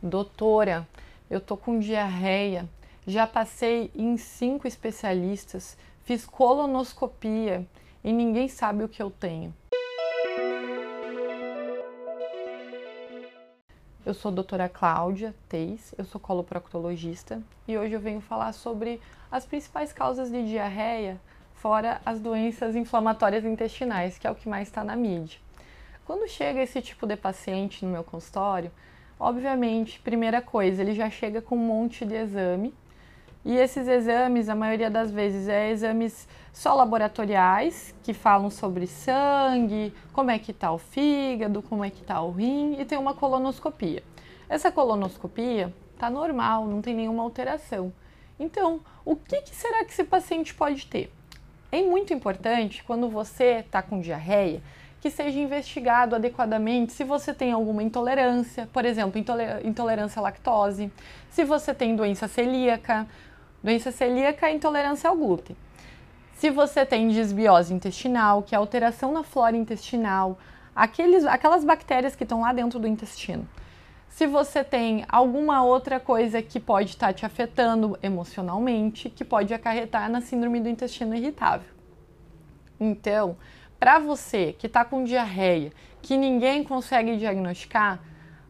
Doutora, eu tô com diarreia, já passei em cinco especialistas, fiz colonoscopia e ninguém sabe o que eu tenho. Eu sou a doutora Cláudia Teis, eu sou coloproctologista e hoje eu venho falar sobre as principais causas de diarreia, fora as doenças inflamatórias intestinais, que é o que mais está na mídia. Quando chega esse tipo de paciente no meu consultório, Obviamente, primeira coisa, ele já chega com um monte de exame. E esses exames, a maioria das vezes, é exames só laboratoriais, que falam sobre sangue, como é que está o fígado, como é que está o rim, e tem uma colonoscopia. Essa colonoscopia está normal, não tem nenhuma alteração. Então, o que, que será que esse paciente pode ter? É muito importante, quando você está com diarreia, que seja investigado adequadamente se você tem alguma intolerância, por exemplo, intolerância à lactose, se você tem doença celíaca, doença celíaca é intolerância ao glúten. Se você tem desbiose intestinal, que é alteração na flora intestinal, aqueles, aquelas bactérias que estão lá dentro do intestino. Se você tem alguma outra coisa que pode estar te afetando emocionalmente, que pode acarretar na síndrome do intestino irritável. Então, para você que está com diarreia, que ninguém consegue diagnosticar,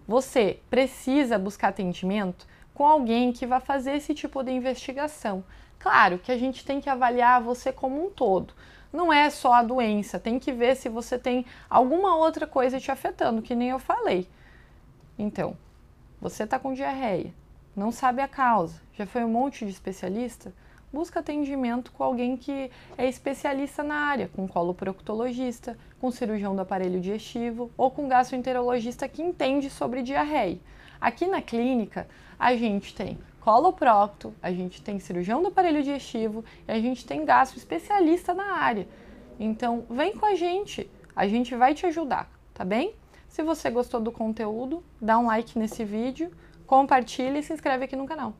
você precisa buscar atendimento com alguém que vai fazer esse tipo de investigação. Claro que a gente tem que avaliar você como um todo. Não é só a doença, tem que ver se você tem alguma outra coisa te afetando, que nem eu falei. Então, você está com diarreia, não sabe a causa, já foi um monte de especialista? Busca atendimento com alguém que é especialista na área, com coloproctologista, com cirurgião do aparelho digestivo ou com gastroenterologista que entende sobre diarreia. Aqui na clínica, a gente tem coloprocto, a gente tem cirurgião do aparelho digestivo e a gente tem gastro especialista na área. Então, vem com a gente, a gente vai te ajudar, tá bem? Se você gostou do conteúdo, dá um like nesse vídeo, compartilha e se inscreve aqui no canal.